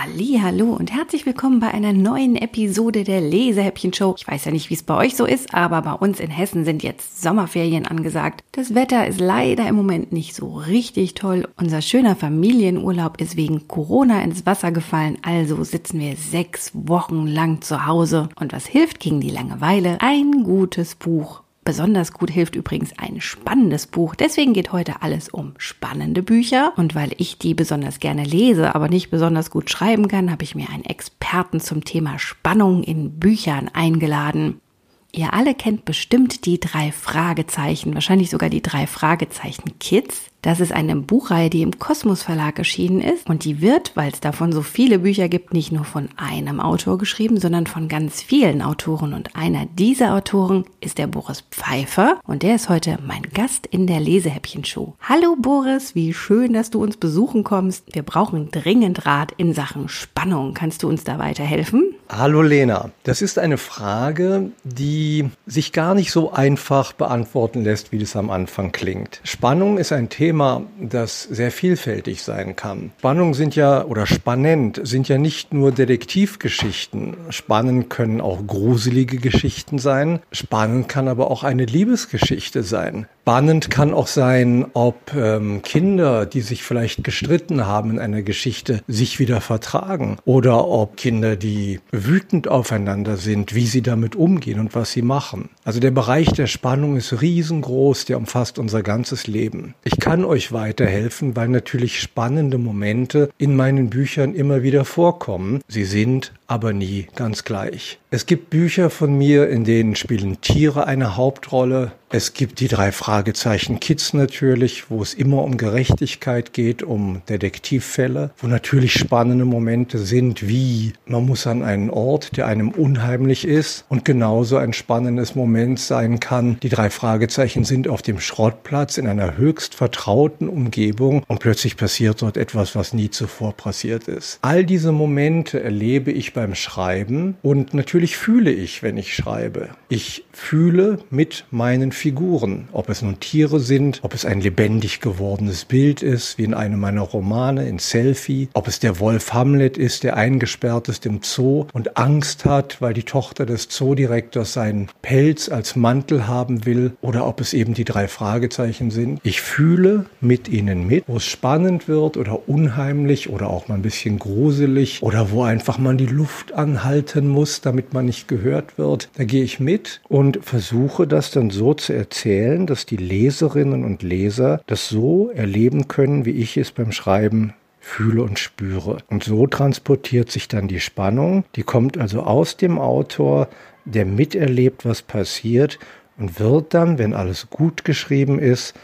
Hallo und herzlich willkommen bei einer neuen Episode der Lesehäppchen Show. Ich weiß ja nicht, wie es bei euch so ist, aber bei uns in Hessen sind jetzt Sommerferien angesagt. Das Wetter ist leider im Moment nicht so richtig toll. Unser schöner Familienurlaub ist wegen Corona ins Wasser gefallen, also sitzen wir sechs Wochen lang zu Hause. Und was hilft gegen die Langeweile? Ein gutes Buch. Besonders gut hilft übrigens ein spannendes Buch. Deswegen geht heute alles um spannende Bücher. Und weil ich die besonders gerne lese, aber nicht besonders gut schreiben kann, habe ich mir einen Experten zum Thema Spannung in Büchern eingeladen. Ihr alle kennt bestimmt die drei Fragezeichen, wahrscheinlich sogar die drei Fragezeichen Kids. Das ist eine Buchreihe, die im Kosmos Verlag erschienen ist und die wird, weil es davon so viele Bücher gibt, nicht nur von einem Autor geschrieben, sondern von ganz vielen Autoren und einer dieser Autoren ist der Boris Pfeiffer und der ist heute mein Gast in der Lesehäppchen-Show. Hallo Boris, wie schön, dass du uns besuchen kommst. Wir brauchen dringend Rat in Sachen Spannung. Kannst du uns da weiterhelfen? Hallo Lena, das ist eine Frage, die sich gar nicht so einfach beantworten lässt, wie das am Anfang klingt. Spannung ist ein Thema, das sehr vielfältig sein kann. Spannung sind ja oder spannend sind ja nicht nur Detektivgeschichten. Spannend können auch gruselige Geschichten sein. Spannend kann aber auch eine Liebesgeschichte sein. Spannend kann auch sein, ob ähm, Kinder, die sich vielleicht gestritten haben in einer Geschichte, sich wieder vertragen. Oder ob Kinder, die wütend aufeinander sind, wie sie damit umgehen und was sie machen. Also der Bereich der Spannung ist riesengroß, der umfasst unser ganzes Leben. Ich kann euch weiterhelfen, weil natürlich spannende Momente in meinen Büchern immer wieder vorkommen. Sie sind aber nie ganz gleich. Es gibt Bücher von mir, in denen spielen Tiere eine Hauptrolle. Es gibt die drei Fragezeichen Kids natürlich, wo es immer um Gerechtigkeit geht, um Detektivfälle, wo natürlich spannende Momente sind, wie man muss an einen Ort, der einem unheimlich ist und genauso ein spannendes Moment sein kann. Die drei Fragezeichen sind auf dem Schrottplatz in einer höchst vertrauten Umgebung und plötzlich passiert dort etwas, was nie zuvor passiert ist. All diese Momente erlebe ich beim Schreiben und natürlich fühle ich, wenn ich schreibe. Ich fühle mit meinen Figuren, ob es nun Tiere sind, ob es ein lebendig gewordenes Bild ist, wie in einem meiner Romane, in Selfie, ob es der Wolf Hamlet ist, der eingesperrt ist im Zoo und Angst hat, weil die Tochter des Zoodirektors seinen Pelz als Mantel haben will, oder ob es eben die drei Fragezeichen sind. Ich fühle mit ihnen mit, wo es spannend wird oder unheimlich oder auch mal ein bisschen gruselig oder wo einfach man die Luft anhalten muss, damit man nicht gehört wird. Da gehe ich mit und versuche das dann so zu erzählen, dass die Leserinnen und Leser das so erleben können, wie ich es beim Schreiben fühle und spüre. Und so transportiert sich dann die Spannung, die kommt also aus dem Autor, der miterlebt, was passiert und wird dann, wenn alles gut geschrieben ist,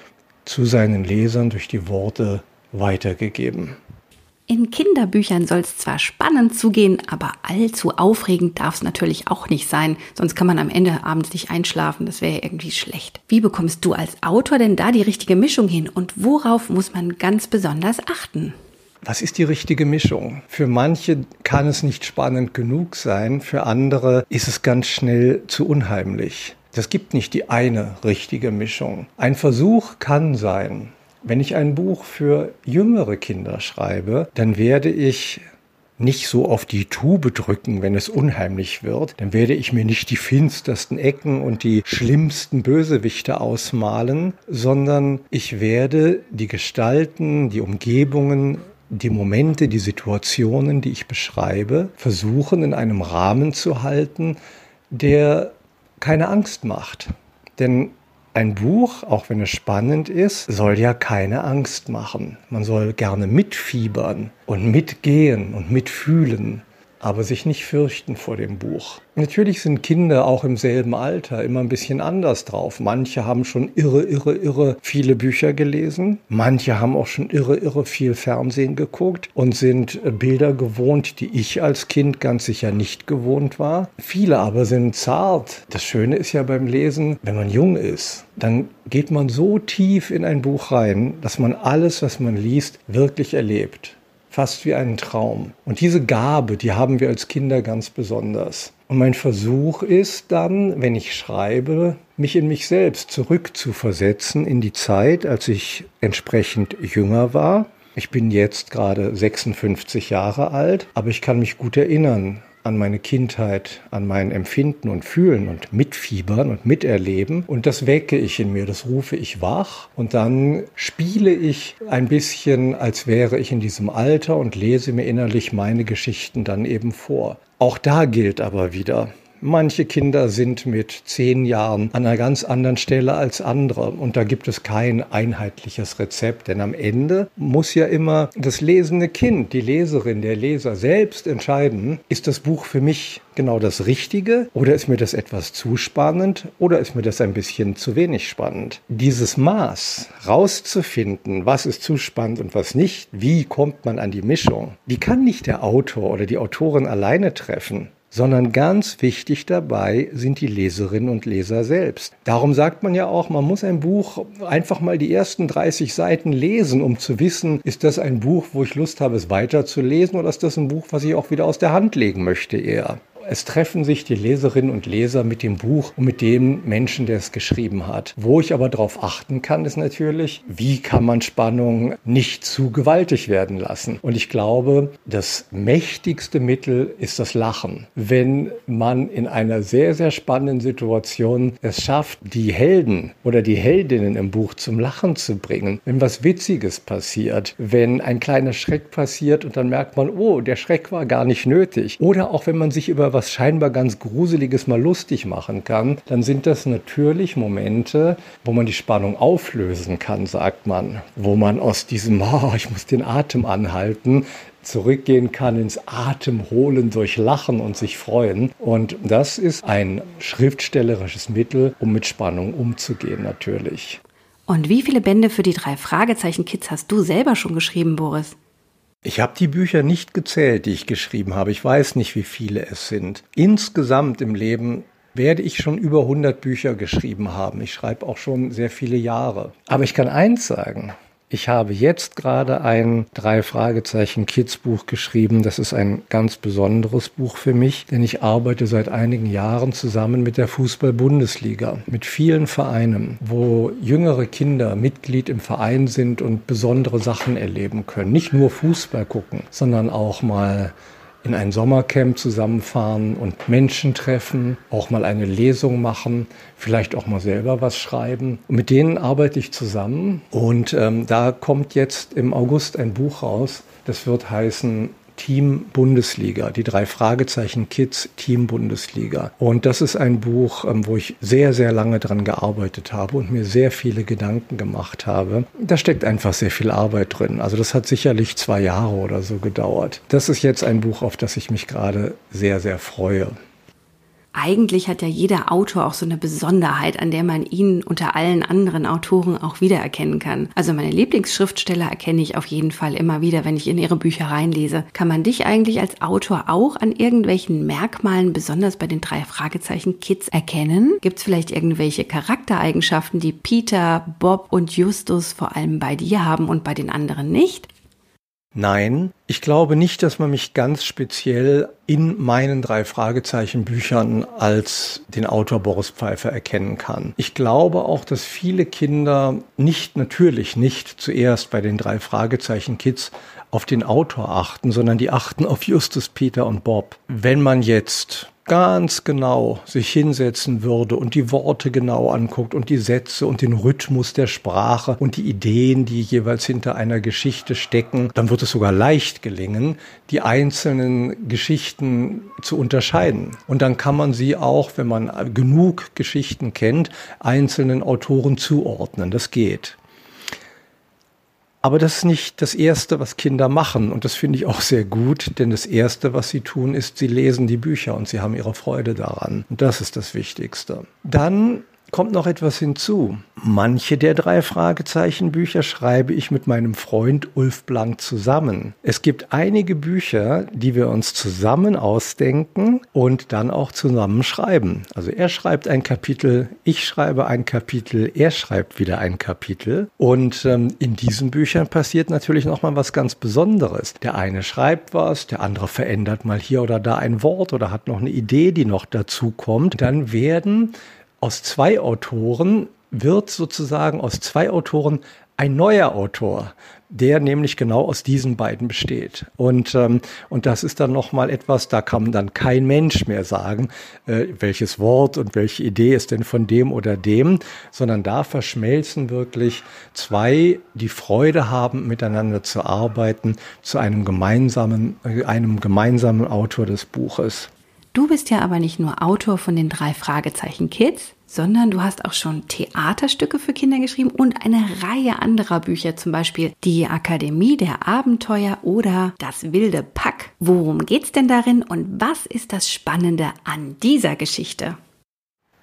zu seinen Lesern durch die Worte weitergegeben. In Kinderbüchern soll es zwar spannend zugehen, aber allzu aufregend darf es natürlich auch nicht sein, sonst kann man am Ende abends nicht einschlafen, das wäre irgendwie schlecht. Wie bekommst du als Autor denn da die richtige Mischung hin und worauf muss man ganz besonders achten? Was ist die richtige Mischung? Für manche kann es nicht spannend genug sein, für andere ist es ganz schnell zu unheimlich. Das gibt nicht die eine richtige Mischung. Ein Versuch kann sein, wenn ich ein Buch für jüngere Kinder schreibe, dann werde ich nicht so auf die Tube drücken, wenn es unheimlich wird, dann werde ich mir nicht die finstersten Ecken und die schlimmsten Bösewichte ausmalen, sondern ich werde die Gestalten, die Umgebungen, die Momente, die Situationen, die ich beschreibe, versuchen in einem Rahmen zu halten, der keine Angst macht. Denn ein Buch, auch wenn es spannend ist, soll ja keine Angst machen. Man soll gerne mitfiebern und mitgehen und mitfühlen aber sich nicht fürchten vor dem Buch. Natürlich sind Kinder auch im selben Alter immer ein bisschen anders drauf. Manche haben schon irre, irre, irre viele Bücher gelesen. Manche haben auch schon irre, irre viel Fernsehen geguckt und sind Bilder gewohnt, die ich als Kind ganz sicher nicht gewohnt war. Viele aber sind zart. Das Schöne ist ja beim Lesen, wenn man jung ist, dann geht man so tief in ein Buch rein, dass man alles, was man liest, wirklich erlebt fast wie einen Traum. Und diese Gabe, die haben wir als Kinder ganz besonders. Und mein Versuch ist dann, wenn ich schreibe, mich in mich selbst zurückzuversetzen in die Zeit, als ich entsprechend jünger war. Ich bin jetzt gerade 56 Jahre alt, aber ich kann mich gut erinnern an meine Kindheit, an mein Empfinden und Fühlen und Mitfiebern und Miterleben. Und das wecke ich in mir, das rufe ich wach. Und dann spiele ich ein bisschen, als wäre ich in diesem Alter und lese mir innerlich meine Geschichten dann eben vor. Auch da gilt aber wieder, Manche Kinder sind mit zehn Jahren an einer ganz anderen Stelle als andere. Und da gibt es kein einheitliches Rezept. Denn am Ende muss ja immer das lesende Kind, die Leserin, der Leser selbst entscheiden, ist das Buch für mich genau das Richtige oder ist mir das etwas zu spannend oder ist mir das ein bisschen zu wenig spannend? Dieses Maß rauszufinden, was ist zu spannend und was nicht, wie kommt man an die Mischung, die kann nicht der Autor oder die Autorin alleine treffen sondern ganz wichtig dabei sind die Leserinnen und Leser selbst. Darum sagt man ja auch, man muss ein Buch einfach mal die ersten 30 Seiten lesen, um zu wissen, ist das ein Buch, wo ich Lust habe, es weiterzulesen oder ist das ein Buch, was ich auch wieder aus der Hand legen möchte eher. Es treffen sich die Leserinnen und Leser mit dem Buch und mit dem Menschen, der es geschrieben hat. Wo ich aber darauf achten kann, ist natürlich, wie kann man Spannung nicht zu gewaltig werden lassen. Und ich glaube, das mächtigste Mittel ist das Lachen. Wenn man in einer sehr, sehr spannenden Situation es schafft, die Helden oder die Heldinnen im Buch zum Lachen zu bringen, wenn was Witziges passiert, wenn ein kleiner Schreck passiert und dann merkt man, oh, der Schreck war gar nicht nötig. Oder auch wenn man sich über was scheinbar ganz Gruseliges mal lustig machen kann, dann sind das natürlich Momente, wo man die Spannung auflösen kann, sagt man. Wo man aus diesem, oh, ich muss den Atem anhalten, zurückgehen kann ins Atemholen durch Lachen und sich freuen. Und das ist ein schriftstellerisches Mittel, um mit Spannung umzugehen natürlich. Und wie viele Bände für die drei Fragezeichen Kids hast du selber schon geschrieben, Boris? Ich habe die Bücher nicht gezählt, die ich geschrieben habe. Ich weiß nicht, wie viele es sind. Insgesamt im Leben werde ich schon über 100 Bücher geschrieben haben. Ich schreibe auch schon sehr viele Jahre. Aber ich kann eins sagen. Ich habe jetzt gerade ein drei Fragezeichen Kids Buch geschrieben. Das ist ein ganz besonderes Buch für mich, denn ich arbeite seit einigen Jahren zusammen mit der Fußball-Bundesliga, mit vielen Vereinen, wo jüngere Kinder Mitglied im Verein sind und besondere Sachen erleben können. Nicht nur Fußball gucken, sondern auch mal in ein Sommercamp zusammenfahren und Menschen treffen, auch mal eine Lesung machen, vielleicht auch mal selber was schreiben. Und mit denen arbeite ich zusammen und ähm, da kommt jetzt im August ein Buch raus. Das wird heißen Team Bundesliga, die drei Fragezeichen Kids Team Bundesliga. Und das ist ein Buch, ähm, wo ich sehr, sehr lange dran gearbeitet habe und mir sehr viele Gedanken gemacht habe. Da steckt einfach sehr viel Arbeit drin. Also das hat sicherlich zwei Jahre oder so gedauert. Das ist jetzt ein Buch, auf das ich mich gerade sehr, sehr freue. Eigentlich hat ja jeder Autor auch so eine Besonderheit, an der man ihn unter allen anderen Autoren auch wiedererkennen kann. Also meine Lieblingsschriftsteller erkenne ich auf jeden Fall immer wieder, wenn ich in ihre Bücher reinlese. Kann man dich eigentlich als Autor auch an irgendwelchen Merkmalen, besonders bei den drei Fragezeichen Kids, erkennen? Gibt es vielleicht irgendwelche Charaktereigenschaften, die Peter, Bob und Justus vor allem bei dir haben und bei den anderen nicht? Nein, ich glaube nicht, dass man mich ganz speziell in meinen drei Fragezeichen Büchern als den Autor Boris Pfeiffer erkennen kann. Ich glaube auch, dass viele Kinder nicht, natürlich nicht zuerst bei den drei Fragezeichen Kids auf den Autor achten, sondern die achten auf Justus, Peter und Bob. Wenn man jetzt ganz genau sich hinsetzen würde und die Worte genau anguckt und die Sätze und den Rhythmus der Sprache und die Ideen, die jeweils hinter einer Geschichte stecken, dann wird es sogar leicht gelingen, die einzelnen Geschichten zu unterscheiden. Und dann kann man sie auch, wenn man genug Geschichten kennt, einzelnen Autoren zuordnen. Das geht. Aber das ist nicht das Erste, was Kinder machen. Und das finde ich auch sehr gut, denn das Erste, was sie tun, ist, sie lesen die Bücher und sie haben ihre Freude daran. Und das ist das Wichtigste. Dann kommt noch etwas hinzu. Manche der drei Fragezeichenbücher schreibe ich mit meinem Freund Ulf Blank zusammen. Es gibt einige Bücher, die wir uns zusammen ausdenken und dann auch zusammen schreiben. Also er schreibt ein Kapitel, ich schreibe ein Kapitel, er schreibt wieder ein Kapitel. Und ähm, in diesen Büchern passiert natürlich noch mal was ganz Besonderes. Der eine schreibt was, der andere verändert mal hier oder da ein Wort oder hat noch eine Idee, die noch dazu kommt. Dann werden aus zwei Autoren wird sozusagen aus zwei Autoren ein neuer Autor, der nämlich genau aus diesen beiden besteht. Und, ähm, und das ist dann nochmal etwas, da kann dann kein Mensch mehr sagen, äh, welches Wort und welche Idee ist denn von dem oder dem, sondern da verschmelzen wirklich zwei, die Freude haben, miteinander zu arbeiten, zu einem gemeinsamen, äh, einem gemeinsamen Autor des Buches. Du bist ja aber nicht nur Autor von den drei Fragezeichen Kids, sondern du hast auch schon Theaterstücke für Kinder geschrieben und eine Reihe anderer Bücher, zum Beispiel Die Akademie der Abenteuer oder Das wilde Pack. Worum geht's denn darin und was ist das Spannende an dieser Geschichte?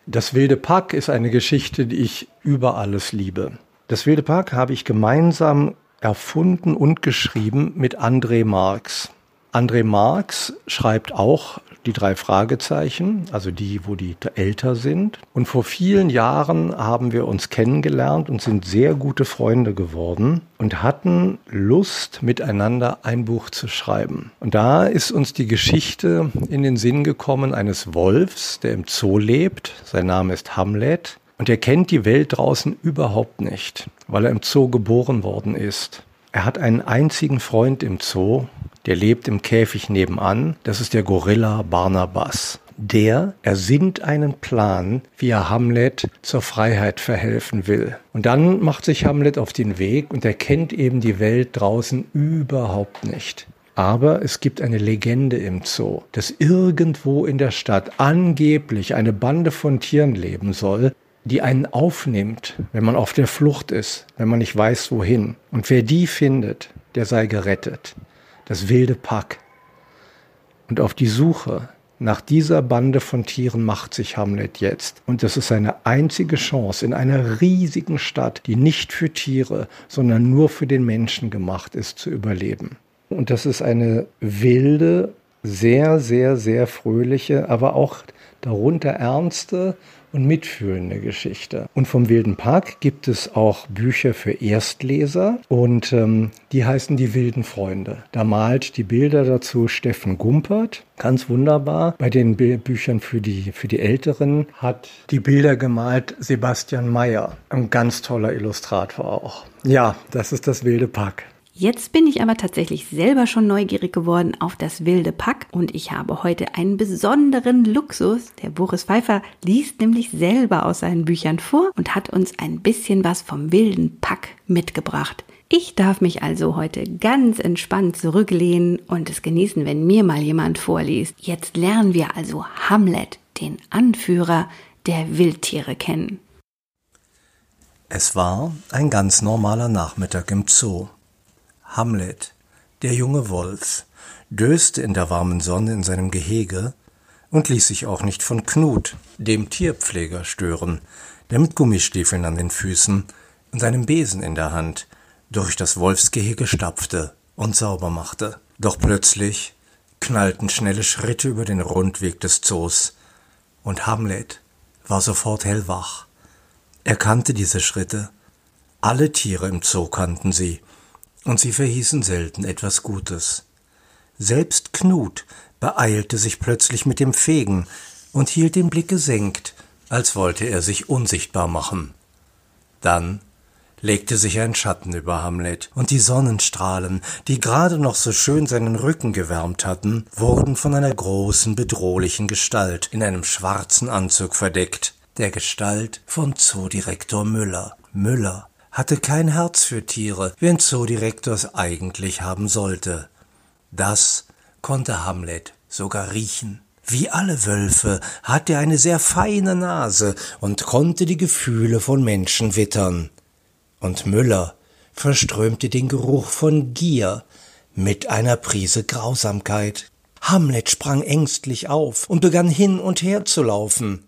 Das wilde Pack ist eine Geschichte, die ich über alles liebe. Das wilde Pack habe ich gemeinsam erfunden und geschrieben mit André Marx. André Marx schreibt auch die drei Fragezeichen, also die, wo die älter sind. Und vor vielen Jahren haben wir uns kennengelernt und sind sehr gute Freunde geworden und hatten Lust, miteinander ein Buch zu schreiben. Und da ist uns die Geschichte in den Sinn gekommen eines Wolfs, der im Zoo lebt. Sein Name ist Hamlet. Und er kennt die Welt draußen überhaupt nicht, weil er im Zoo geboren worden ist. Er hat einen einzigen Freund im Zoo der lebt im Käfig nebenan. Das ist der Gorilla Barnabas. Der ersinnt einen Plan, wie er Hamlet zur Freiheit verhelfen will. Und dann macht sich Hamlet auf den Weg und er kennt eben die Welt draußen überhaupt nicht. Aber es gibt eine Legende im Zoo, dass irgendwo in der Stadt angeblich eine Bande von Tieren leben soll, die einen aufnimmt, wenn man auf der Flucht ist, wenn man nicht weiß wohin. Und wer die findet, der sei gerettet das wilde Pack. Und auf die Suche nach dieser Bande von Tieren macht sich Hamlet jetzt. Und das ist seine einzige Chance in einer riesigen Stadt, die nicht für Tiere, sondern nur für den Menschen gemacht ist, zu überleben. Und das ist eine wilde, sehr, sehr, sehr fröhliche, aber auch darunter ernste und mitfühlende Geschichte. Und vom Wilden Park gibt es auch Bücher für Erstleser und ähm, die heißen Die wilden Freunde. Da malt die Bilder dazu Steffen Gumpert. Ganz wunderbar. Bei den Bü Büchern für die, für die Älteren hat die Bilder gemalt Sebastian Mayer. Ein ganz toller Illustrator auch. Ja, das ist das wilde Pack. Jetzt bin ich aber tatsächlich selber schon neugierig geworden auf das wilde Pack und ich habe heute einen besonderen Luxus. Der Boris Pfeiffer liest nämlich selber aus seinen Büchern vor und hat uns ein bisschen was vom wilden Pack mitgebracht. Ich darf mich also heute ganz entspannt zurücklehnen und es genießen, wenn mir mal jemand vorliest. Jetzt lernen wir also Hamlet, den Anführer der Wildtiere, kennen. Es war ein ganz normaler Nachmittag im Zoo. Hamlet, der junge Wolf, döste in der warmen Sonne in seinem Gehege und ließ sich auch nicht von Knut, dem Tierpfleger, stören, der mit Gummistiefeln an den Füßen und einem Besen in der Hand durch das Wolfsgehege stapfte und sauber machte. Doch plötzlich knallten schnelle Schritte über den Rundweg des Zoos, und Hamlet war sofort hellwach. Er kannte diese Schritte. Alle Tiere im Zoo kannten sie, und sie verhießen selten etwas Gutes. Selbst Knut beeilte sich plötzlich mit dem Fegen und hielt den Blick gesenkt, als wollte er sich unsichtbar machen. Dann legte sich ein Schatten über Hamlet, und die Sonnenstrahlen, die gerade noch so schön seinen Rücken gewärmt hatten, wurden von einer großen, bedrohlichen Gestalt in einem schwarzen Anzug verdeckt, der Gestalt von Zoodirektor Müller. Müller hatte kein Herz für Tiere, wie ein Zoodirektor es eigentlich haben sollte. Das konnte Hamlet sogar riechen. Wie alle Wölfe hatte er eine sehr feine Nase und konnte die Gefühle von Menschen wittern. Und Müller verströmte den Geruch von Gier mit einer Prise Grausamkeit. Hamlet sprang ängstlich auf und begann hin und her zu laufen.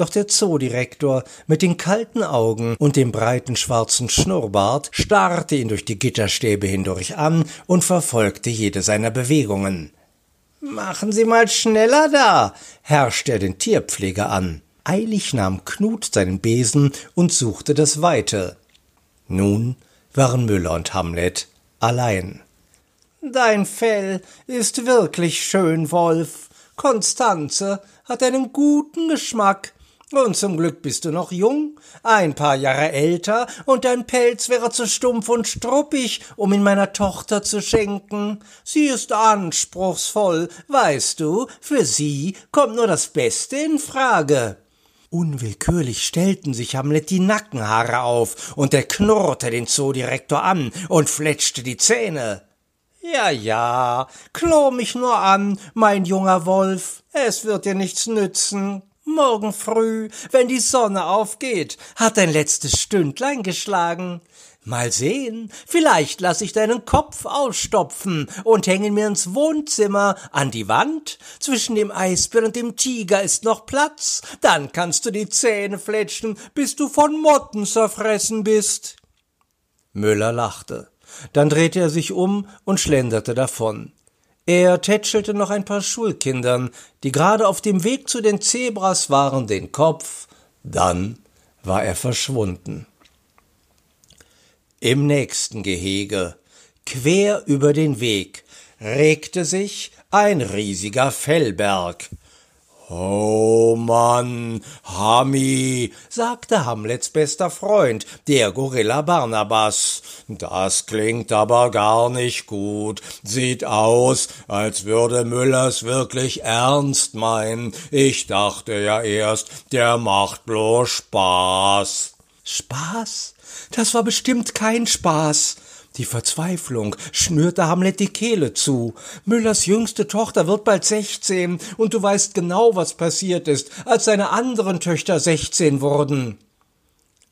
Doch der Zoodirektor mit den kalten Augen und dem breiten schwarzen Schnurrbart starrte ihn durch die Gitterstäbe hindurch an und verfolgte jede seiner Bewegungen. Machen Sie mal schneller da, herrschte er den Tierpfleger an. Eilig nahm Knut seinen Besen und suchte das Weite. Nun waren Müller und Hamlet allein. Dein Fell ist wirklich schön, Wolf. Konstanze hat einen guten Geschmack. Und zum Glück bist du noch jung, ein paar Jahre älter, und dein Pelz wäre zu stumpf und struppig, um ihn meiner Tochter zu schenken. Sie ist anspruchsvoll, weißt du, für sie kommt nur das Beste in Frage. Unwillkürlich stellten sich Hamlet die Nackenhaare auf, und er knurrte den Zoodirektor an und fletschte die Zähne. Ja, ja, klor mich nur an, mein junger Wolf, es wird dir nichts nützen. Morgen früh, wenn die Sonne aufgeht, hat dein letztes Stündlein geschlagen. Mal sehen, vielleicht lass ich deinen Kopf ausstopfen und hängen mir ins Wohnzimmer an die Wand. Zwischen dem Eisbär und dem Tiger ist noch Platz. Dann kannst du die Zähne fletschen, bis du von Motten zerfressen bist. Müller lachte. Dann drehte er sich um und schlenderte davon. Er tätschelte noch ein paar Schulkindern, die gerade auf dem Weg zu den Zebras waren, den Kopf, dann war er verschwunden. Im nächsten Gehege, quer über den Weg, regte sich ein riesiger Fellberg. Oh Mann, Hami, sagte Hamlets bester Freund, der Gorilla Barnabas. Das klingt aber gar nicht gut. Sieht aus, als würde Müllers wirklich ernst meinen. Ich dachte ja erst, der macht bloß Spaß. Spaß? Das war bestimmt kein Spaß. Die Verzweiflung schnürte Hamlet die Kehle zu. Müllers jüngste Tochter wird bald sechzehn, und du weißt genau, was passiert ist, als seine anderen Töchter sechzehn wurden.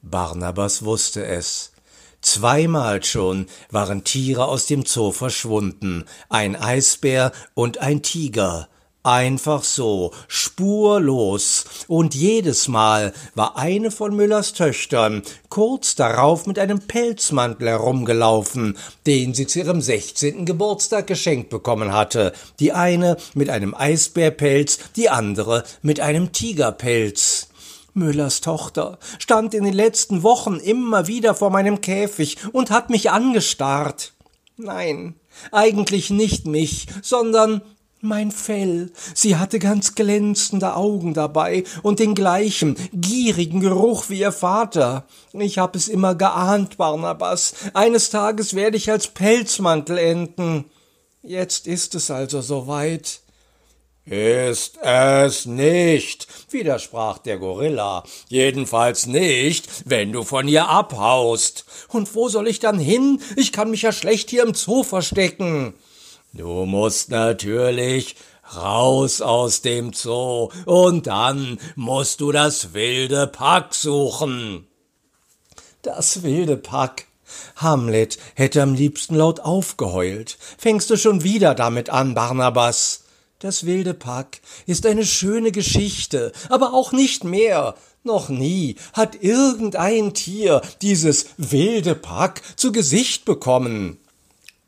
Barnabas wusste es. Zweimal schon waren Tiere aus dem Zoo verschwunden, ein Eisbär und ein Tiger. Einfach so, spurlos. Und jedes Mal war eine von Müllers Töchtern kurz darauf mit einem Pelzmantel herumgelaufen, den sie zu ihrem sechzehnten Geburtstag geschenkt bekommen hatte. Die eine mit einem Eisbärpelz, die andere mit einem Tigerpelz. Müllers Tochter stand in den letzten Wochen immer wieder vor meinem Käfig und hat mich angestarrt. Nein, eigentlich nicht mich, sondern mein Fell. Sie hatte ganz glänzende Augen dabei und den gleichen gierigen Geruch wie ihr Vater. Ich hab es immer geahnt, Barnabas. Eines Tages werde ich als Pelzmantel enden. Jetzt ist es also soweit. Ist es nicht, widersprach der Gorilla. Jedenfalls nicht, wenn du von ihr abhaust. Und wo soll ich dann hin? Ich kann mich ja schlecht hier im Zoo verstecken. Du musst natürlich raus aus dem Zoo und dann musst du das wilde Pack suchen. Das wilde Pack. Hamlet hätte am liebsten laut aufgeheult. Fängst du schon wieder damit an, Barnabas? Das wilde Pack ist eine schöne Geschichte, aber auch nicht mehr. Noch nie hat irgendein Tier dieses wilde Pack zu Gesicht bekommen.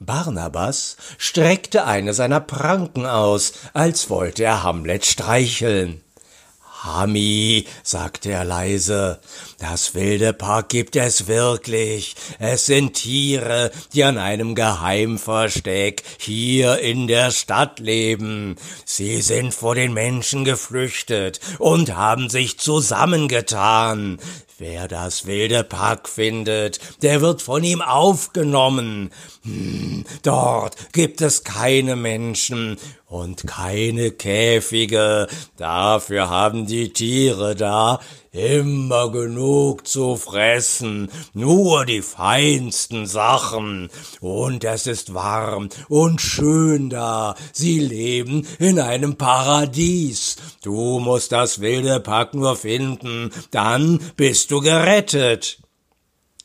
Barnabas streckte eine seiner Pranken aus, als wollte er Hamlet streicheln. Hami, sagte er leise, das wilde Park gibt es wirklich. Es sind Tiere, die an einem Geheimversteck hier in der Stadt leben. Sie sind vor den Menschen geflüchtet und haben sich zusammengetan. Wer das wilde Pack findet, der wird von ihm aufgenommen. Hm, dort gibt es keine Menschen und keine Käfige. Dafür haben die Tiere da immer genug zu fressen, nur die feinsten Sachen. Und es ist warm und schön da. Sie leben in einem Paradies. Du musst das wilde Pack nur finden, dann bist du gerettet.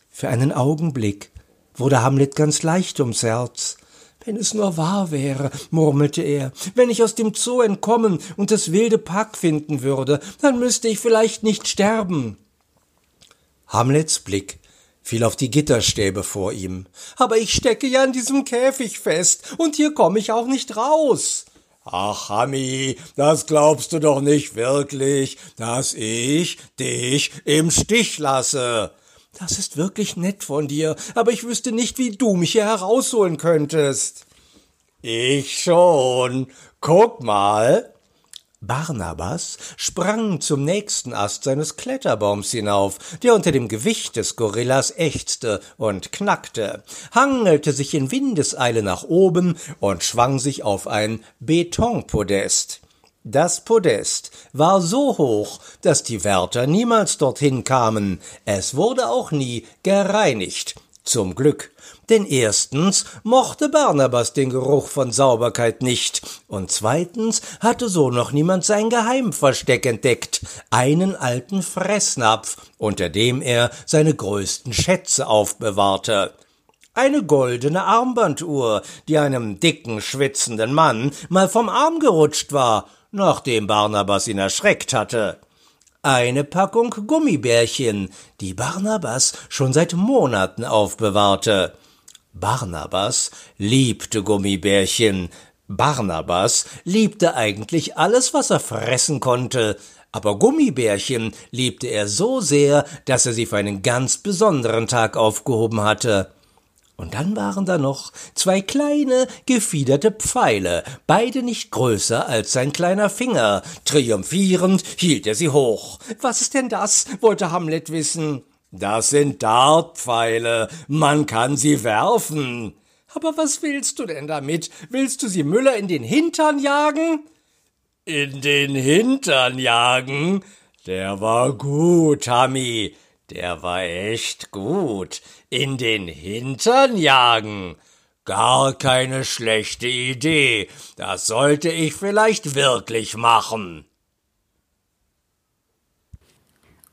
Für einen Augenblick wurde Hamlet ganz leicht ums Herz. Wenn es nur wahr wäre, murmelte er, wenn ich aus dem Zoo entkommen und das wilde Pack finden würde, dann müsste ich vielleicht nicht sterben. Hamlets Blick fiel auf die Gitterstäbe vor ihm. Aber ich stecke ja in diesem Käfig fest, und hier komme ich auch nicht raus. Ach, Hammi, das glaubst du doch nicht wirklich, dass ich dich im Stich lasse. Das ist wirklich nett von dir, aber ich wüsste nicht, wie du mich hier herausholen könntest. Ich schon. Guck mal. Barnabas sprang zum nächsten Ast seines Kletterbaums hinauf, der unter dem Gewicht des Gorillas ächzte und knackte, hangelte sich in Windeseile nach oben und schwang sich auf ein Betonpodest. Das Podest war so hoch, dass die Wärter niemals dorthin kamen, es wurde auch nie gereinigt. Zum Glück, denn erstens mochte Barnabas den Geruch von Sauberkeit nicht, und zweitens hatte so noch niemand sein Geheimversteck entdeckt, einen alten Fressnapf, unter dem er seine größten Schätze aufbewahrte. Eine goldene Armbanduhr, die einem dicken, schwitzenden Mann mal vom Arm gerutscht war, nachdem Barnabas ihn erschreckt hatte. Eine Packung Gummibärchen, die Barnabas schon seit Monaten aufbewahrte. Barnabas liebte Gummibärchen. Barnabas liebte eigentlich alles, was er fressen konnte, aber Gummibärchen liebte er so sehr, dass er sie für einen ganz besonderen Tag aufgehoben hatte. Und dann waren da noch zwei kleine, gefiederte Pfeile, beide nicht größer als sein kleiner Finger. Triumphierend hielt er sie hoch. Was ist denn das? wollte Hamlet wissen. Das sind Dartpfeile. Man kann sie werfen. Aber was willst du denn damit? Willst du sie Müller in den Hintern jagen? In den Hintern jagen? Der war gut, Hammi. Der war echt gut. In den Hintern jagen. Gar keine schlechte Idee. Das sollte ich vielleicht wirklich machen.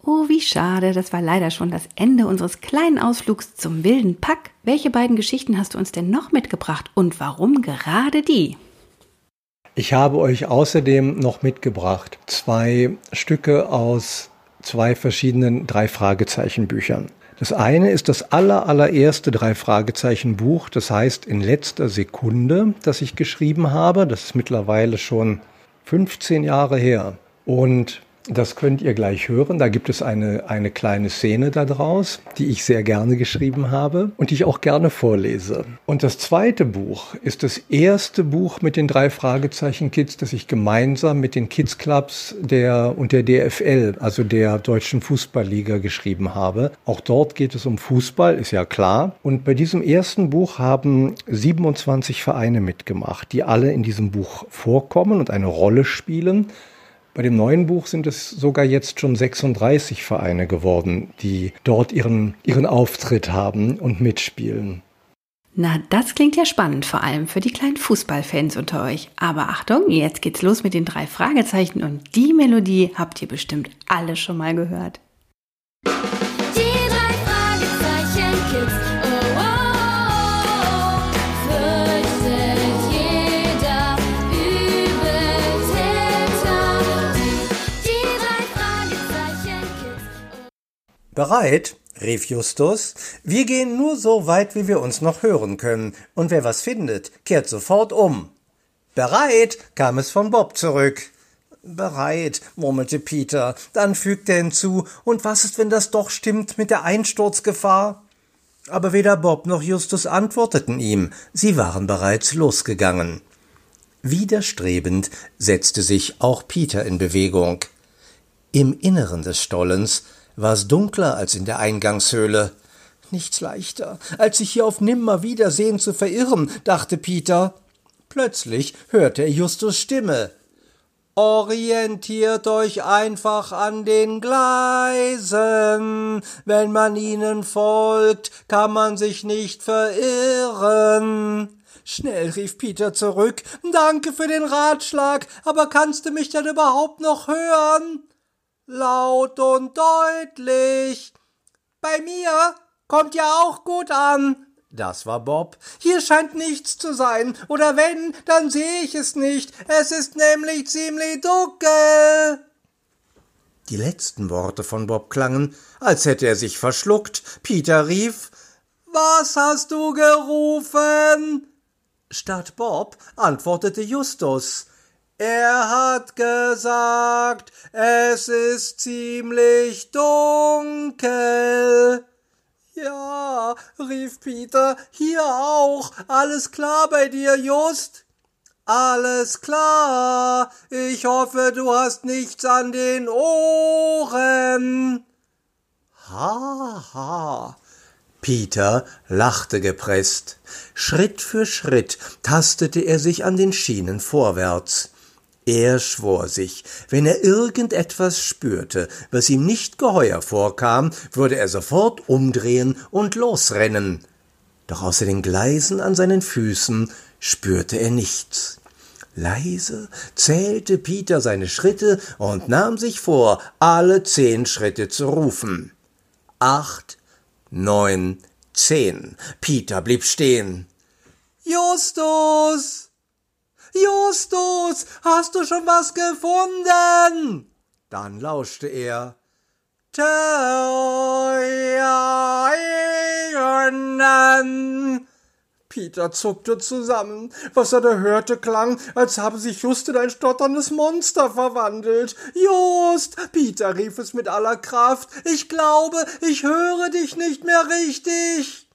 Oh, wie schade, das war leider schon das Ende unseres kleinen Ausflugs zum wilden Pack. Welche beiden Geschichten hast du uns denn noch mitgebracht und warum gerade die? Ich habe euch außerdem noch mitgebracht zwei Stücke aus zwei verschiedenen drei Fragezeichen Büchern. Das eine ist das aller, allererste drei Fragezeichen Buch, das heißt in letzter Sekunde, das ich geschrieben habe. Das ist mittlerweile schon 15 Jahre her. Und das könnt ihr gleich hören. Da gibt es eine, eine kleine Szene daraus, die ich sehr gerne geschrieben habe und die ich auch gerne vorlese. Und das zweite Buch ist das erste Buch mit den drei Fragezeichen Kids, das ich gemeinsam mit den Kids Clubs der und der DFL, also der Deutschen Fußballliga, geschrieben habe. Auch dort geht es um Fußball, ist ja klar. Und bei diesem ersten Buch haben 27 Vereine mitgemacht, die alle in diesem Buch vorkommen und eine Rolle spielen. Bei dem neuen Buch sind es sogar jetzt schon 36 Vereine geworden, die dort ihren, ihren Auftritt haben und mitspielen. Na, das klingt ja spannend, vor allem für die kleinen Fußballfans unter euch. Aber Achtung, jetzt geht's los mit den drei Fragezeichen und die Melodie habt ihr bestimmt alle schon mal gehört. Bereit? rief Justus. Wir gehen nur so weit, wie wir uns noch hören können, und wer was findet, kehrt sofort um. Bereit? kam es von Bob zurück. Bereit, murmelte Peter. Dann fügte er hinzu, und was ist, wenn das doch stimmt mit der Einsturzgefahr? Aber weder Bob noch Justus antworteten ihm, sie waren bereits losgegangen. Widerstrebend setzte sich auch Peter in Bewegung. Im Inneren des Stollens war es dunkler als in der Eingangshöhle. Nichts leichter, als sich hier auf Nimmerwiedersehen zu verirren, dachte Peter. Plötzlich hörte er Justus Stimme. Orientiert euch einfach an den Gleisen. Wenn man ihnen folgt, kann man sich nicht verirren. Schnell rief Peter zurück. Danke für den Ratschlag, aber kannst du mich denn überhaupt noch hören? Laut und deutlich. Bei mir kommt ja auch gut an, Das war Bob. Hier scheint nichts zu sein, oder wenn, dann sehe ich es nicht. Es ist nämlich ziemlich dunkel. Die letzten Worte von Bob klangen, als hätte er sich verschluckt. Peter rief Was hast du gerufen? Statt Bob antwortete Justus Er hat gesagt, es ist ziemlich dunkel. Ja, rief Peter, hier auch. Alles klar bei dir, Just? Alles klar. Ich hoffe, du hast nichts an den Ohren. Ha, ha. Peter lachte gepresst. Schritt für Schritt tastete er sich an den Schienen vorwärts. Er schwor sich, wenn er irgendetwas spürte, was ihm nicht geheuer vorkam, würde er sofort umdrehen und losrennen. Doch außer den Gleisen an seinen Füßen spürte er nichts. Leise zählte Peter seine Schritte und nahm sich vor, alle zehn Schritte zu rufen. Acht, neun, zehn. Peter blieb stehen. Justus! Justus, hast du schon was gefunden? Dann lauschte er. Peter zuckte zusammen. Was er da hörte, klang, als habe sich Just in ein stotterndes Monster verwandelt. Just! Peter rief es mit aller Kraft. Ich glaube, ich höre dich nicht mehr richtig.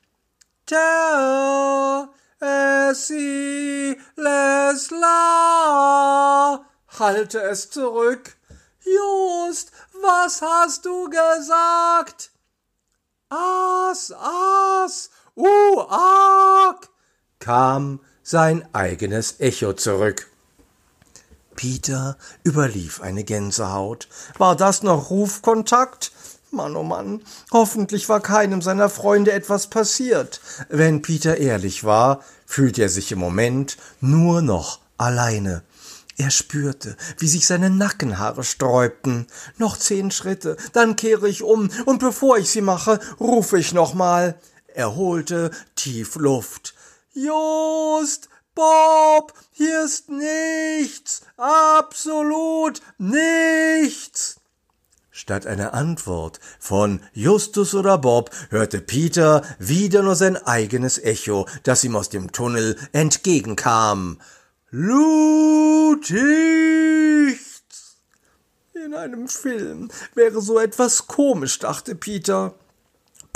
Tell Essi Lesla, halte es zurück. Just, was hast du gesagt? As, as, uh, ak, kam sein eigenes Echo zurück. Peter überlief eine Gänsehaut. War das noch Rufkontakt? Mann, oh Mann, hoffentlich war keinem seiner Freunde etwas passiert. Wenn Peter ehrlich war, fühlte er sich im Moment nur noch alleine. Er spürte, wie sich seine Nackenhaare sträubten. Noch zehn Schritte, dann kehre ich um, und bevor ich sie mache, rufe ich nochmal. Er holte tief Luft. Just, Bob, hier ist nichts, absolut nichts. Statt einer Antwort von Justus oder Bob hörte Peter wieder nur sein eigenes Echo, das ihm aus dem Tunnel entgegenkam. Lutichts! In einem Film wäre so etwas komisch, dachte Peter.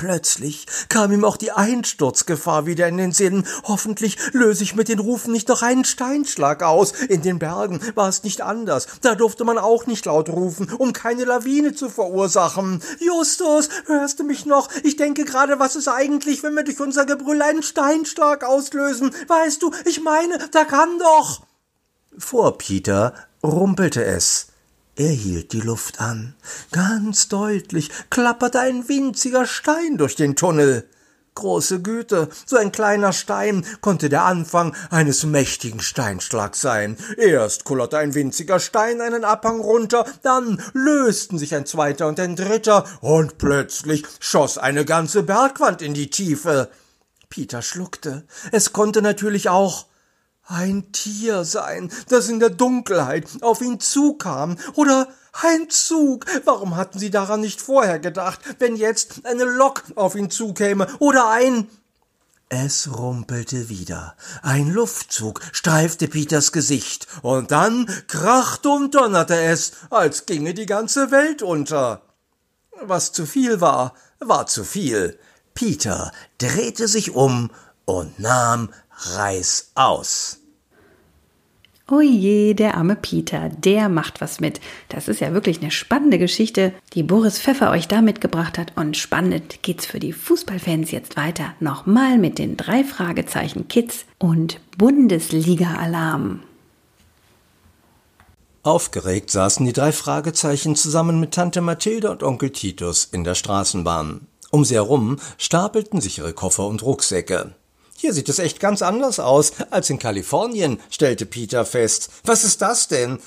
Plötzlich kam ihm auch die Einsturzgefahr wieder in den Sinn. Hoffentlich löse ich mit den Rufen nicht noch einen Steinschlag aus. In den Bergen war es nicht anders. Da durfte man auch nicht laut rufen, um keine Lawine zu verursachen. Justus, hörst du mich noch? Ich denke gerade, was ist eigentlich, wenn wir durch unser Gebrüll einen Steinschlag auslösen? Weißt du, ich meine, da kann doch. Vor Peter rumpelte es. Er hielt die Luft an. Ganz deutlich klapperte ein winziger Stein durch den Tunnel. Große Güte, so ein kleiner Stein konnte der Anfang eines mächtigen Steinschlags sein. Erst kullerte ein winziger Stein einen Abhang runter, dann lösten sich ein zweiter und ein dritter, und plötzlich schoss eine ganze Bergwand in die Tiefe. Peter schluckte. Es konnte natürlich auch ein Tier sein, das in der Dunkelheit auf ihn zukam, oder ein Zug. Warum hatten sie daran nicht vorher gedacht, wenn jetzt eine Lok auf ihn zukäme, oder ein es rumpelte wieder. Ein Luftzug streifte Peters Gesicht, und dann krachte und donnerte es, als ginge die ganze Welt unter. Was zu viel war, war zu viel. Peter drehte sich um und nahm Reiß aus. Oje, der arme Peter, der macht was mit. Das ist ja wirklich eine spannende Geschichte, die Boris Pfeffer euch da mitgebracht hat. Und spannend geht's für die Fußballfans jetzt weiter. Nochmal mit den drei Fragezeichen Kids und Bundesliga-Alarm. Aufgeregt saßen die drei Fragezeichen zusammen mit Tante Mathilde und Onkel Titus in der Straßenbahn. Um sie herum stapelten sich ihre Koffer und Rucksäcke. Hier sieht es echt ganz anders aus als in Kalifornien, stellte Peter fest. Was ist das denn?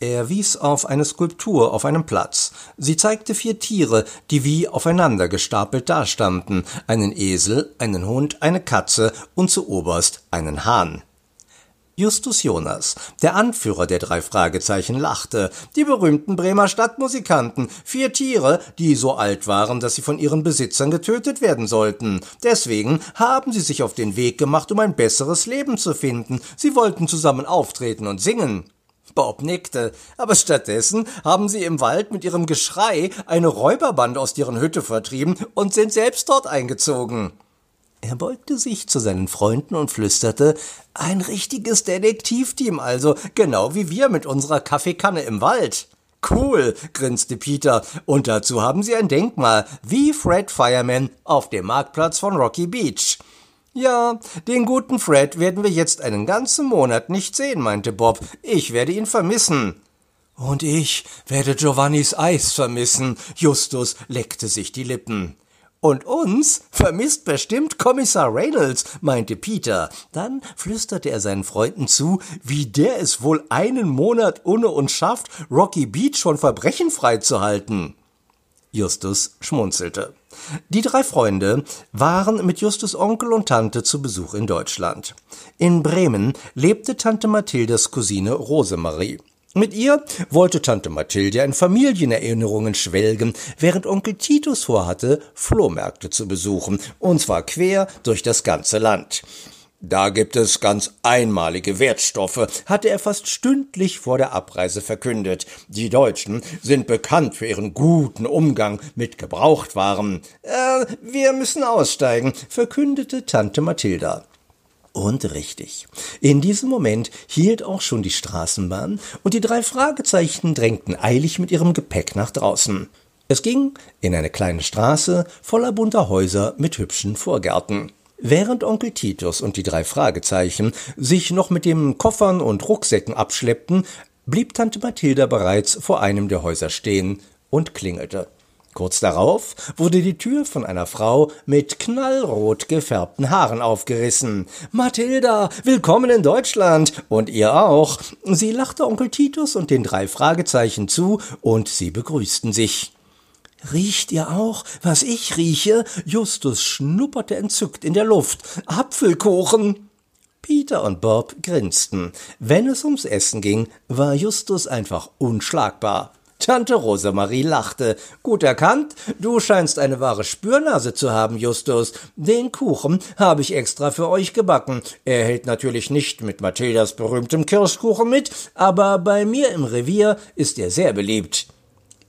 Er wies auf eine Skulptur auf einem Platz. Sie zeigte vier Tiere, die wie aufeinander gestapelt dastanden, einen Esel, einen Hund, eine Katze und zu oberst einen Hahn. Justus Jonas, der Anführer der drei Fragezeichen, lachte. Die berühmten Bremer Stadtmusikanten, vier Tiere, die so alt waren, dass sie von ihren Besitzern getötet werden sollten. Deswegen haben sie sich auf den Weg gemacht, um ein besseres Leben zu finden. Sie wollten zusammen auftreten und singen. Bob nickte, aber stattdessen haben sie im Wald mit ihrem Geschrei eine Räuberbande aus deren Hütte vertrieben und sind selbst dort eingezogen. Er beugte sich zu seinen Freunden und flüsterte, ein richtiges Detektivteam also, genau wie wir mit unserer Kaffeekanne im Wald. Cool, grinste Peter, und dazu haben sie ein Denkmal, wie Fred Fireman auf dem Marktplatz von Rocky Beach. Ja, den guten Fred werden wir jetzt einen ganzen Monat nicht sehen, meinte Bob. Ich werde ihn vermissen. Und ich werde Giovannis Eis vermissen. Justus leckte sich die Lippen. Und uns vermisst bestimmt Kommissar Reynolds, meinte Peter. Dann flüsterte er seinen Freunden zu, wie der es wohl einen Monat ohne uns schafft, Rocky Beach von Verbrechen freizuhalten. Justus schmunzelte. Die drei Freunde waren mit Justus Onkel und Tante zu Besuch in Deutschland. In Bremen lebte Tante Mathildas Cousine Rosemarie. Mit ihr wollte Tante Mathilde in Familienerinnerungen schwelgen, während Onkel Titus vorhatte, Flohmärkte zu besuchen, und zwar quer durch das ganze Land. Da gibt es ganz einmalige Wertstoffe, hatte er fast stündlich vor der Abreise verkündet. Die Deutschen sind bekannt für ihren guten Umgang mit Gebrauchtwaren. Äh, wir müssen aussteigen, verkündete Tante Mathilda. Und richtig. In diesem Moment hielt auch schon die Straßenbahn und die drei Fragezeichen drängten eilig mit ihrem Gepäck nach draußen. Es ging in eine kleine Straße voller bunter Häuser mit hübschen Vorgärten. Während Onkel Titus und die drei Fragezeichen sich noch mit den Koffern und Rucksäcken abschleppten, blieb Tante Mathilda bereits vor einem der Häuser stehen und klingelte. Kurz darauf wurde die Tür von einer Frau mit knallrot gefärbten Haaren aufgerissen. Mathilda, willkommen in Deutschland. Und ihr auch. Sie lachte Onkel Titus und den drei Fragezeichen zu, und sie begrüßten sich. Riecht ihr auch, was ich rieche? Justus schnupperte entzückt in der Luft. Apfelkuchen. Peter und Bob grinsten. Wenn es ums Essen ging, war Justus einfach unschlagbar. Tante Rosemarie lachte. Gut erkannt, du scheinst eine wahre Spürnase zu haben, Justus. Den Kuchen habe ich extra für euch gebacken. Er hält natürlich nicht mit Mathildas berühmtem Kirschkuchen mit, aber bei mir im Revier ist er sehr beliebt.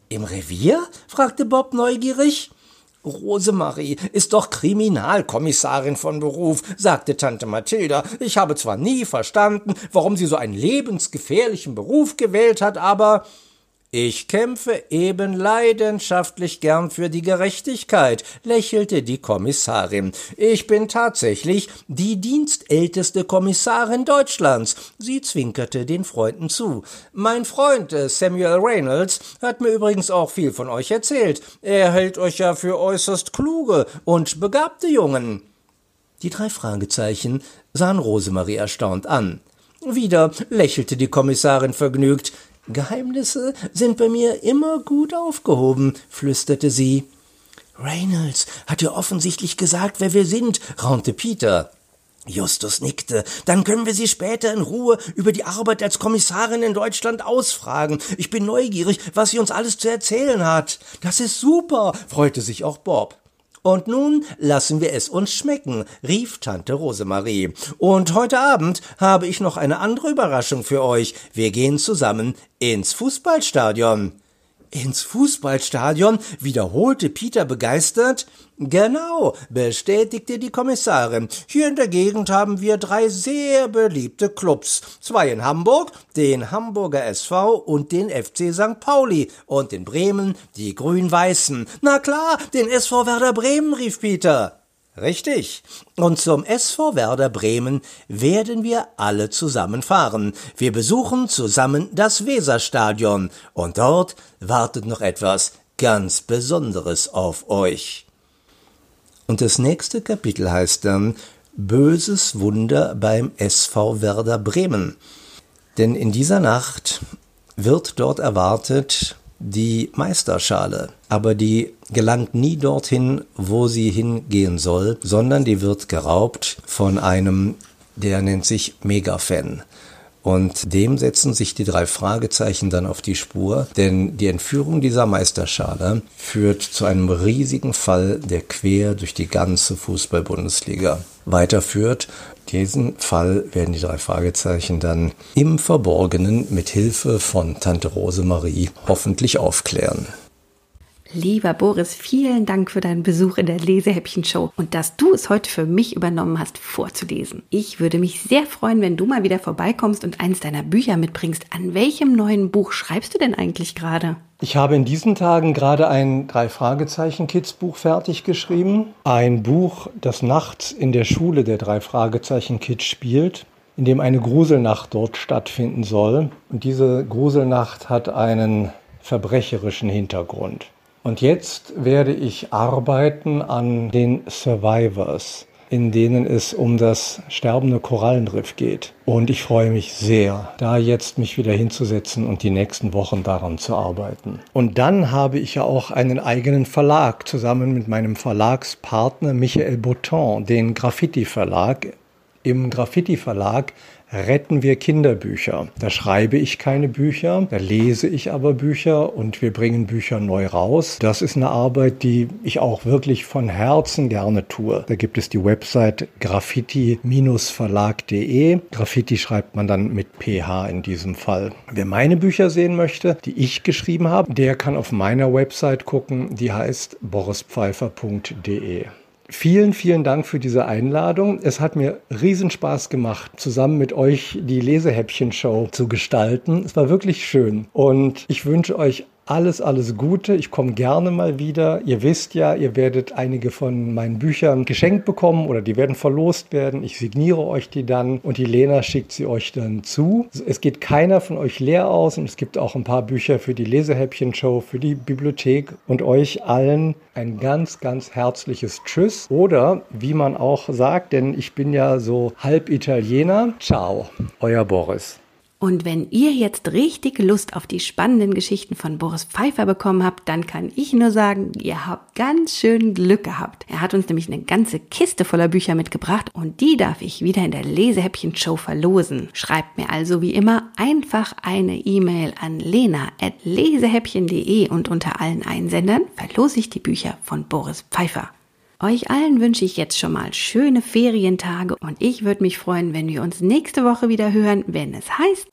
Im Revier? fragte Bob neugierig. Rosemarie ist doch Kriminalkommissarin von Beruf, sagte Tante Mathilda. Ich habe zwar nie verstanden, warum sie so einen lebensgefährlichen Beruf gewählt hat, aber ich kämpfe eben leidenschaftlich gern für die Gerechtigkeit, lächelte die Kommissarin. Ich bin tatsächlich die dienstälteste Kommissarin Deutschlands. Sie zwinkerte den Freunden zu. Mein Freund äh, Samuel Reynolds hat mir übrigens auch viel von euch erzählt. Er hält euch ja für äußerst kluge und begabte Jungen. Die drei Fragezeichen sahen Rosemarie erstaunt an. Wieder lächelte die Kommissarin vergnügt. Geheimnisse sind bei mir immer gut aufgehoben, flüsterte sie. Reynolds hat dir offensichtlich gesagt, wer wir sind, raunte Peter. Justus nickte. Dann können wir Sie später in Ruhe über die Arbeit als Kommissarin in Deutschland ausfragen. Ich bin neugierig, was sie uns alles zu erzählen hat. Das ist super, freute sich auch Bob. Und nun lassen wir es uns schmecken, rief Tante Rosemarie. Und heute Abend habe ich noch eine andere Überraschung für euch. Wir gehen zusammen ins Fußballstadion. Ins Fußballstadion? wiederholte Peter begeistert. Genau, bestätigte die Kommissarin. Hier in der Gegend haben wir drei sehr beliebte Clubs. Zwei in Hamburg, den Hamburger SV und den FC St. Pauli. Und in Bremen die Grün-Weißen. Na klar, den SV Werder Bremen, rief Peter. Richtig. Und zum SV Werder Bremen werden wir alle zusammen fahren. Wir besuchen zusammen das Weserstadion. Und dort wartet noch etwas ganz Besonderes auf euch. Und das nächste Kapitel heißt dann Böses Wunder beim SV Werder Bremen. Denn in dieser Nacht wird dort erwartet die Meisterschale, aber die gelangt nie dorthin, wo sie hingehen soll, sondern die wird geraubt von einem, der nennt sich Megafan. Und dem setzen sich die drei Fragezeichen dann auf die Spur, denn die Entführung dieser Meisterschale führt zu einem riesigen Fall, der quer durch die ganze Fußball-Bundesliga weiterführt. Diesen Fall werden die drei Fragezeichen dann im Verborgenen mit Hilfe von Tante Rosemarie hoffentlich aufklären. Lieber Boris, vielen Dank für deinen Besuch in der Lesehäppchen-Show und dass du es heute für mich übernommen hast, vorzulesen. Ich würde mich sehr freuen, wenn du mal wieder vorbeikommst und eins deiner Bücher mitbringst. An welchem neuen Buch schreibst du denn eigentlich gerade? Ich habe in diesen Tagen gerade ein Drei-Fragezeichen-Kids-Buch fertig geschrieben. Ein Buch, das nachts in der Schule der Drei-Fragezeichen-Kids spielt in dem eine Gruselnacht dort stattfinden soll. Und diese Gruselnacht hat einen verbrecherischen Hintergrund. Und jetzt werde ich arbeiten an den Survivors, in denen es um das sterbende Korallenriff geht. Und ich freue mich sehr, da jetzt mich wieder hinzusetzen und die nächsten Wochen daran zu arbeiten. Und dann habe ich ja auch einen eigenen Verlag zusammen mit meinem Verlagspartner Michael Bouton, den Graffiti Verlag. Im Graffiti Verlag retten wir Kinderbücher. Da schreibe ich keine Bücher, da lese ich aber Bücher und wir bringen Bücher neu raus. Das ist eine Arbeit, die ich auch wirklich von Herzen gerne tue. Da gibt es die Website graffiti-verlag.de. Graffiti schreibt man dann mit PH in diesem Fall. Wer meine Bücher sehen möchte, die ich geschrieben habe, der kann auf meiner Website gucken, die heißt borispfeifer.de. Vielen, vielen Dank für diese Einladung. Es hat mir Riesenspaß gemacht, zusammen mit euch die Lesehäppchen-Show zu gestalten. Es war wirklich schön. Und ich wünsche euch alles, alles Gute. Ich komme gerne mal wieder. Ihr wisst ja, ihr werdet einige von meinen Büchern geschenkt bekommen oder die werden verlost werden. Ich signiere euch die dann und die Lena schickt sie euch dann zu. Es geht keiner von euch leer aus und es gibt auch ein paar Bücher für die Lesehäppchen-Show, für die Bibliothek und euch allen ein ganz, ganz herzliches Tschüss oder wie man auch sagt, denn ich bin ja so halb Italiener. Ciao, euer Boris. Und wenn ihr jetzt richtig Lust auf die spannenden Geschichten von Boris Pfeiffer bekommen habt, dann kann ich nur sagen, ihr habt ganz schön Glück gehabt. Er hat uns nämlich eine ganze Kiste voller Bücher mitgebracht und die darf ich wieder in der Lesehäppchen-Show verlosen. Schreibt mir also wie immer einfach eine E-Mail an lena.lesehäppchen.de und unter allen Einsendern verlose ich die Bücher von Boris Pfeiffer. Euch allen wünsche ich jetzt schon mal schöne Ferientage und ich würde mich freuen, wenn wir uns nächste Woche wieder hören, wenn es heißt